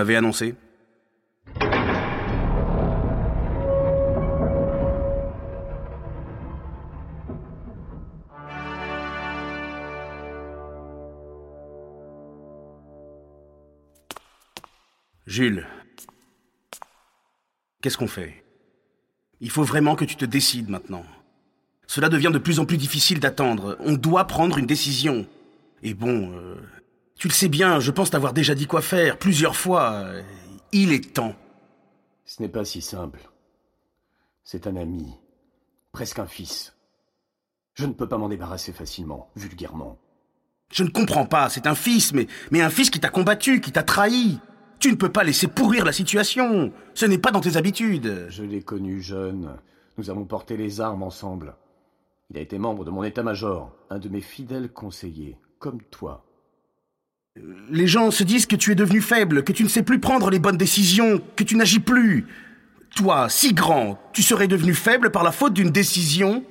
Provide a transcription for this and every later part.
M'avez annoncé Jules, qu'est-ce qu'on fait? Il faut vraiment que tu te décides maintenant. Cela devient de plus en plus difficile d'attendre. On doit prendre une décision. Et bon, euh, tu le sais bien, je pense t'avoir déjà dit quoi faire plusieurs fois. Il est temps. Ce n'est pas si simple. C'est un ami, presque un fils. Je ne peux pas m'en débarrasser facilement, vulgairement. Je ne comprends pas, c'est un fils, mais, mais un fils qui t'a combattu, qui t'a trahi. Tu ne peux pas laisser pourrir la situation. Ce n'est pas dans tes habitudes. Je l'ai connu jeune. Nous avons porté les armes ensemble. Il a été membre de mon état-major, un de mes fidèles conseillers, comme toi. Les gens se disent que tu es devenu faible, que tu ne sais plus prendre les bonnes décisions, que tu n'agis plus. Toi, si grand, tu serais devenu faible par la faute d'une décision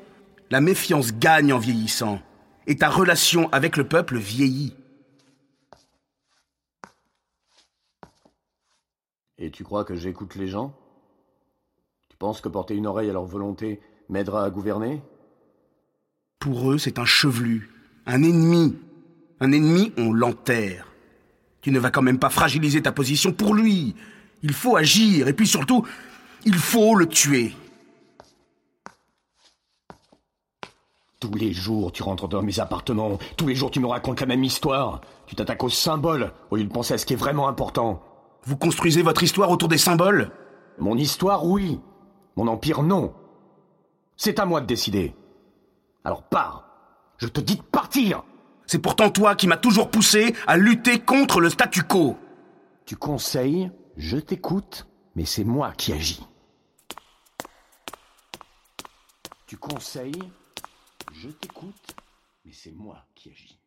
La méfiance gagne en vieillissant, et ta relation avec le peuple vieillit. Et tu crois que j'écoute les gens? Tu penses que porter une oreille à leur volonté m'aidera à gouverner? Pour eux, c'est un chevelu, un ennemi. Un ennemi, on l'enterre. Tu ne vas quand même pas fragiliser ta position pour lui. Il faut agir, et puis surtout, il faut le tuer. Tous les jours, tu rentres dans mes appartements. Tous les jours, tu me racontes la même histoire. Tu t'attaques aux symboles au lieu de penser à ce qui est vraiment important. Vous construisez votre histoire autour des symboles? Mon histoire, oui. Mon empire, non. C'est à moi de décider. Alors pars. Je te dis de partir. C'est pourtant toi qui m'as toujours poussé à lutter contre le statu quo. Tu conseilles, je t'écoute, mais c'est moi qui agis. Tu conseilles, je t'écoute, mais c'est moi qui agis.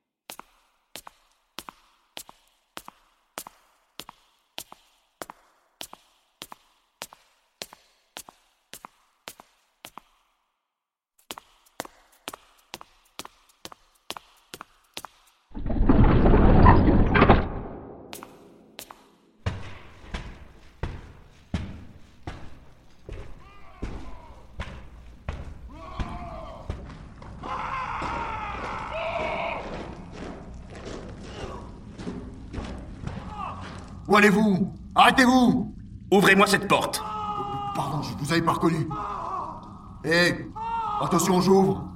Où allez-vous? Arrêtez-vous Ouvrez-moi cette porte. Pardon, je vous avais pas reconnu. Hé Attention, j'ouvre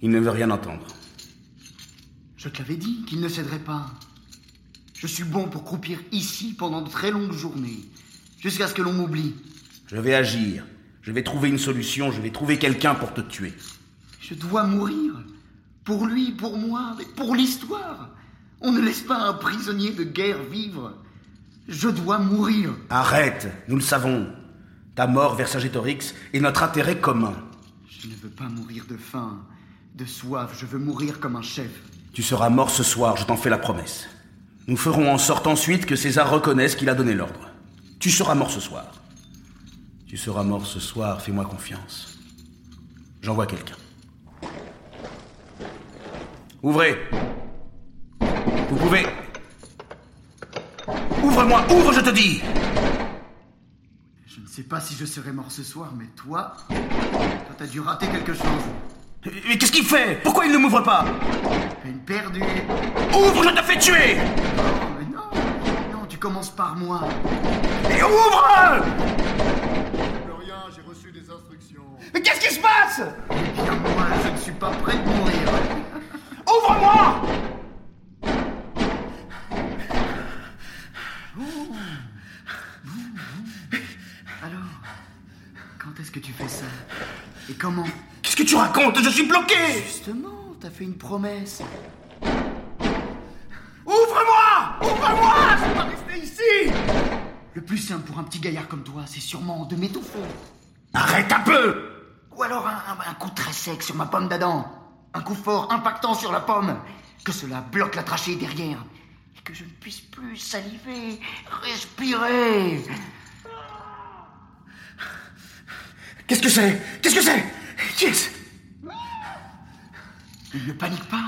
Il ne veut rien entendre. Je te l'avais dit qu'il ne céderait pas. Je suis bon pour croupir ici pendant de très longues journées, jusqu'à ce que l'on m'oublie. Je vais agir. Je vais trouver une solution. Je vais trouver quelqu'un pour te tuer. Je dois mourir. Pour lui, pour moi, mais pour l'histoire. On ne laisse pas un prisonnier de guerre vivre. Je dois mourir. Arrête, nous le savons. Ta mort, Vercingétorix, est notre intérêt commun. Je ne veux pas mourir de faim, de soif. Je veux mourir comme un chef. Tu seras mort ce soir, je t'en fais la promesse. Nous ferons en sorte ensuite que César reconnaisse qu'il a donné l'ordre. Tu seras mort ce soir. Tu seras mort ce soir, fais-moi confiance. J'envoie quelqu'un. Ouvrez. Vous pouvez. Ouvre-moi, ouvre, je te dis Je ne sais pas si je serai mort ce soir, mais toi, toi t'as dû rater quelque chose. Mais qu'est-ce qu'il fait? Pourquoi il ne m'ouvre pas? Perdue. Ouvre, je te fais tuer Oh, mais non, non, tu commences par moi. Et ouvre Plus rien, j'ai reçu des instructions. Mais qu'est-ce qui se passe? Eh bien, moi, je ne suis pas prêt de mourir. Ouvre-moi Alors, quand est-ce que tu fais ça? Et comment? Qu'est-ce que tu racontes? Je suis bloqué Justement, t'as fait une promesse. Le plus simple pour un petit gaillard comme toi, c'est sûrement de m'étouffer. Arrête un peu Ou alors un, un- un coup très sec sur ma pomme d'Adam. Un coup fort impactant sur la pomme. Que cela bloque la trachée derrière. Et que je ne puisse plus saliver, respirer. Qu'est-ce que c'est? Qu'est-ce que c'est? Qui est-ce Ne panique pas.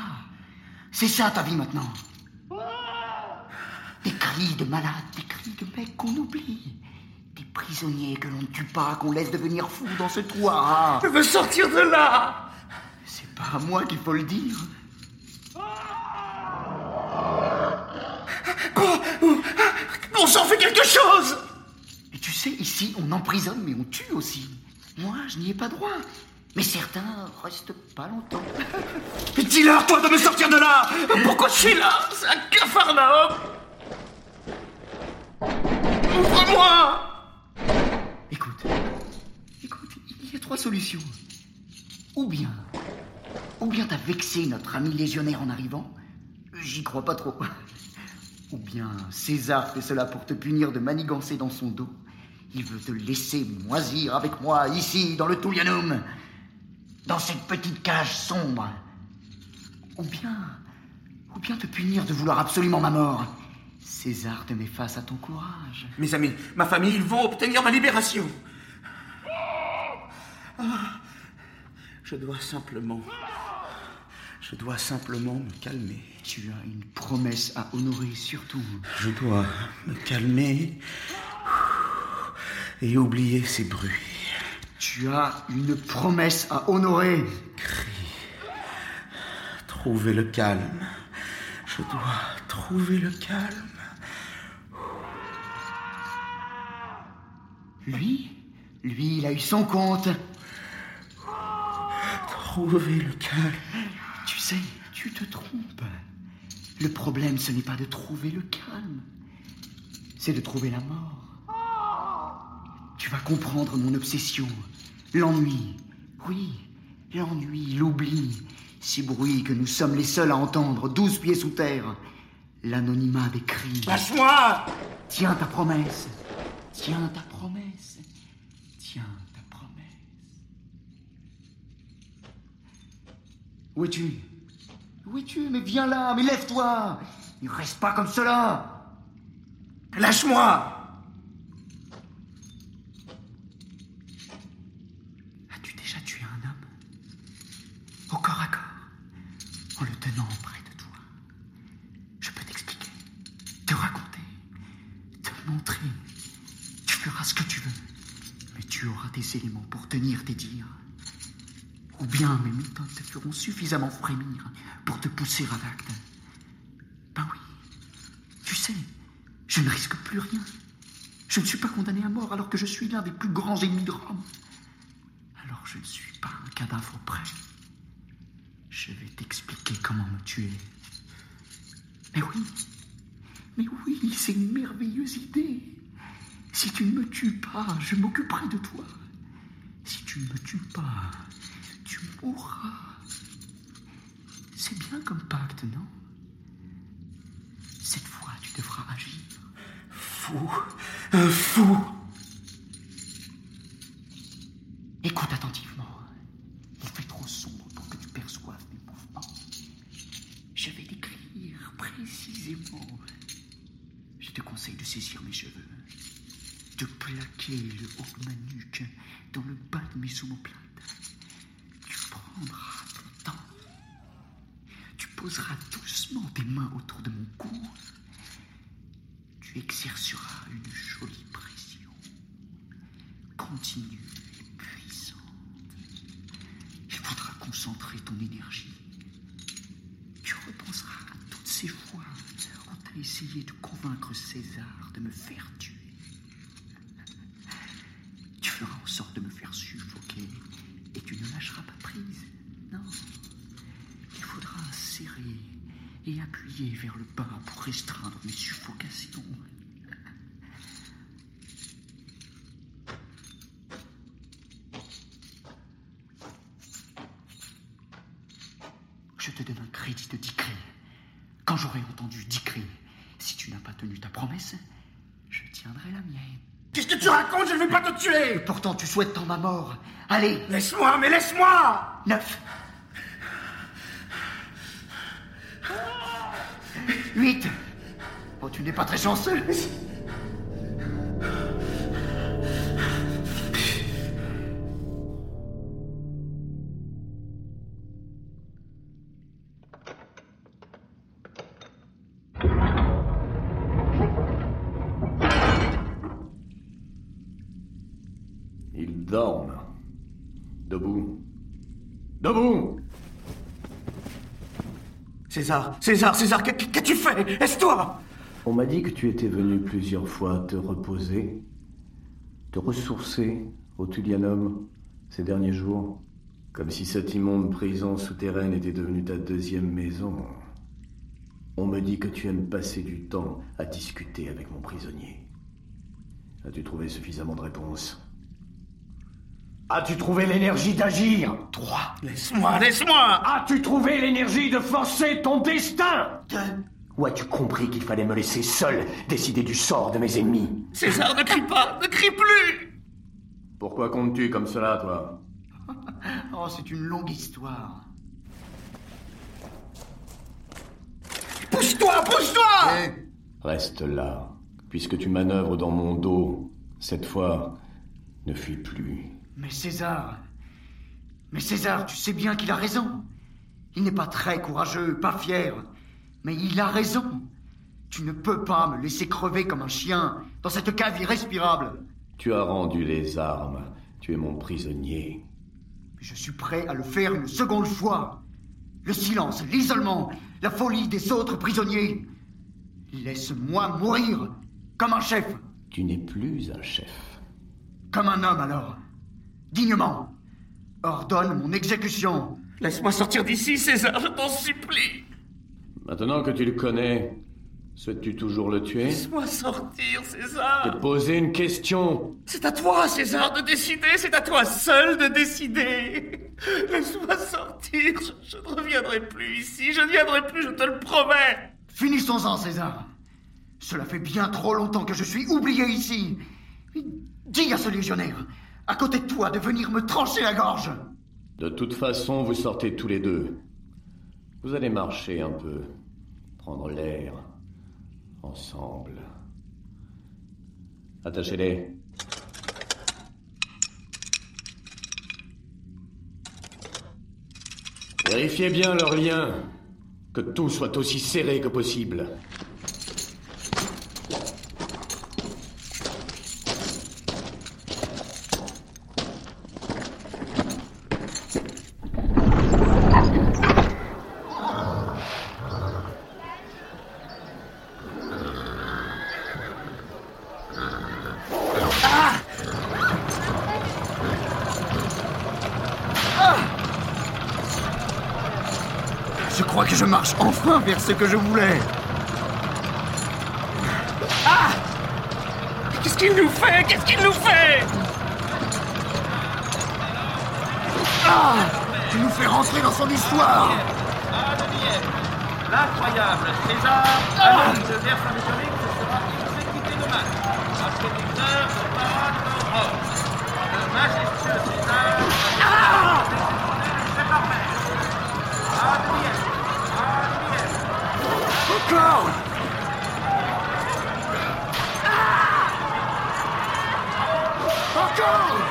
C'est ça ta vie maintenant. Des cris de malades, des cris de mecs qu'on oublie. Des prisonniers que l'on ne tue pas, qu'on laisse devenir fous dans ce trou Je veux sortir de là C'est pas à moi qu'il faut le dire. On s'en fait quelque chose Et tu sais, ici, on emprisonne, mais on tue aussi. Moi, je n'y ai pas droit. Mais certains restent pas longtemps. Dis-leur, toi, de me sortir de là? Pourquoi je suis là? C'est un cafarnaum Ouvre-moi Écoute, écoute, il y a trois solutions. Ou bien, ou bien t'as vexé notre ami légionnaire en arrivant. J'y crois pas trop. Ou bien César fait cela pour te punir de manigancer dans son dos. Il veut te laisser moisir avec moi ici, dans le Tullianum, dans cette petite cage sombre. Ou bien, ou bien te punir de vouloir absolument ma mort. César te met face à ton courage. Mes amis, ma famille, ils vont obtenir ma libération. Ah, je dois simplement... Je dois simplement me calmer. Tu as une promesse à honorer surtout. Je dois me calmer et oublier ces bruits. Tu as une promesse à honorer. Trouver le calme. Je dois trouver le calme. Lui Lui, il a eu son compte. Trouver le calme. Tu sais, tu te trompes. Le problème, ce n'est pas de trouver le calme. C'est de trouver la mort. Tu vas comprendre mon obsession. L'ennui. Oui, l'ennui, l'oubli. Ces bruits que nous sommes les seuls à entendre, douze pieds sous terre. L'anonymat des cris. Lâche-moi Tiens ta promesse. Tiens ta promesse. Tiens ta promesse. Où es-tu? Où es-tu? Mais viens là, mais lève-toi Ne reste pas comme cela Lâche-moi As-tu déjà tué un homme? Au corps à corps En le tenant près de toi Je peux t'expliquer, te raconter, te montrer. Tu feras ce que tu veux. Mais tu auras des éléments pour tenir tes dires. Ou bien mes méthodes te feront suffisamment frémir pour te pousser à l'acte. Ben oui. Tu sais, je ne risque plus rien. Je ne suis pas condamné à mort alors que je suis l'un des plus grands ennemis de Rome. Alors je ne suis pas un cadavre prêt. Je vais t'expliquer comment me tuer. Mais oui, mais oui, c'est une merveilleuse idée. Si tu ne me tues pas, je m'occuperai de toi. Si tu ne me tues pas, tu mourras. C'est bien comme pacte, non? Cette fois, tu devras agir. Fou fou Écoute attentivement. Il fait trop sombre pour que tu perçoives mes mouvements. Je vais décrire précisément. Je te conseille de saisir mes cheveux, de plaquer le haut de ma nuque dans le bas de mes omoplates. Tu prendras ton temps. Tu poseras doucement tes mains autour de mon cou. Tu exerceras une jolie pression, continue et puissante. Il faudra concentrer ton énergie. Tu repenseras à toutes ces fois où tu as essayé de convaincre César de me faire tuer. Tu feras en sorte de me faire suffoquer et tu ne lâcheras pas prise. Non. Il faudra serrer et appuyer vers le bas pour restreindre mes suffocations. Je te donne un crédit de dix cris. Quand j'aurai entendu dix cris, si tu n'as pas tenu ta promesse, je tiendrai la mienne. Qu'est-ce que tu racontes Je ne vais pas te tuer Pourtant, tu souhaites tant ma mort. Allez, Laisse-moi, mais laisse-moi neuf. Huit. Oh, tu n'es pas très chanceux. Debout. Debout César, César, César, qu'as-tu fait Est-ce toi? On m'a dit que tu étais venu plusieurs fois te reposer, te ressourcer au Tullianum ces derniers jours, comme si cette immonde prison souterraine était devenue ta deuxième maison. On me dit que tu aimes passer du temps à discuter avec mon prisonnier. As-tu trouvé suffisamment de réponses? As-tu trouvé l'énergie d'agir? Toi Laisse-moi, laisse-moi. As-tu trouvé l'énergie de forcer ton destin? De- Ou as-tu compris qu'il fallait me laisser seul décider du sort de mes ennemis? César, ne crie pas, ne crie plus. Pourquoi comptes-tu comme cela, toi? Oh, c'est une longue histoire. Pousse-toi, pousse-toi. Hé Reste là, puisque tu manœuvres dans mon dos. Cette fois, ne fuis plus. Mais César. Mais César, tu sais bien qu'il a raison. Il n'est pas très courageux, pas fier. Mais il a raison. Tu ne peux pas me laisser crever comme un chien dans cette cave irrespirable. Tu as rendu les armes. Tu es mon prisonnier. Je suis prêt à le faire une seconde fois. Le silence, l'isolement, la folie des autres prisonniers. Laisse-moi mourir comme un chef, Tu n'es plus un chef. comme un homme alors. Dignement. Ordonne mon exécution. Laisse-moi sortir d'ici, César, je t'en supplie Maintenant que tu le connais, souhaites-tu toujours le tuer? Laisse-moi sortir, Te César poser une question. C'est à toi, César, de décider, c'est à toi seul de décider Laisse-moi sortir, je, je ne reviendrai plus ici, je ne viendrai plus, je te le promets Finissons-en, César. Cela fait bien trop longtemps que je suis oublié ici. Dis à ce légionnaire, à côté de toi, de venir me trancher la gorge. De toute façon, vous sortez tous les deux. Vous allez marcher un peu, prendre l'air, ensemble. Attachez-les. Vérifiez bien leurs liens, que tout soit aussi serré que possible. Marche enfin vers ce que je voulais. Qu'est-ce qu'il nous fait Qu'est-ce qu'il nous fait Tu nous fais rentrer dans son histoire. L'incroyable César, annonce de Vercingétorix sera exécuté demain. Après des heures de parade en Rome. Le majestueux César. C'est parfait. Encore Encore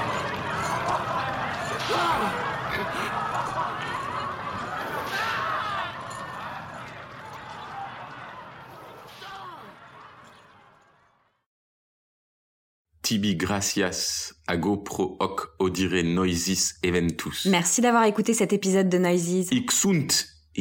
Tibi gracias, ago pro hoc odire noisis eventus. Merci d'avoir écouté cet épisode de Noises. Hic sunt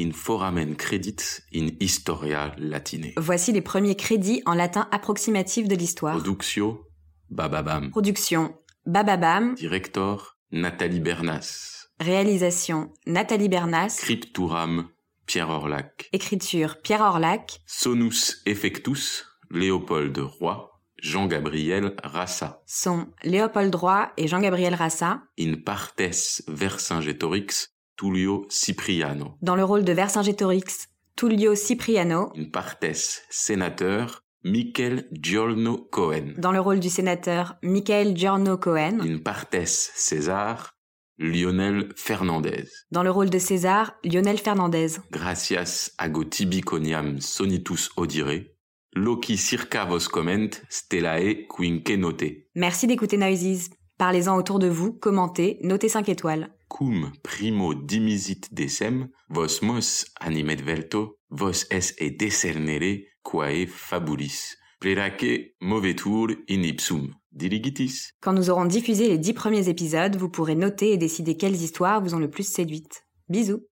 in foramen credit in historia latine. Voici les premiers crédits en latin approximatif de l'histoire. Productio bababam. Production Bababam, Director Nathalie Bernas. réalisation Nathalie Bernas, Scripturam Pierre Orlac. écriture Pierre Orlac, Sonus effectus Léopold Roy. Jean-Gabriel Rassa. son Léopold Droit et Jean-Gabriel Rassa, In partes Vercingétorix Tullio Cipriano. dans le rôle de Vercingétorix, Tullio Cipriano, In partes sénateur Michael Giorno Cohen. dans le rôle du sénateur Michael Giorno Cohen, In partes César Lionel Fernandez. dans le rôle de César Lionel Fernandez. Gracias ago tibiconiam sonitus odire loci circa vos comment stellae quinque note. Merci d'écouter Noises. Parlez-en autour de vous, commentez, notez 5 étoiles. Cum primo dimisit decem, vos mos animet velto, vos es e decernere quae fabulis. Pleraque movetur in ipsum. Diligitis. Quand nous aurons diffusé les 10 premiers épisodes, vous pourrez noter et décider quelles histoires vous ont le plus séduite. Bisous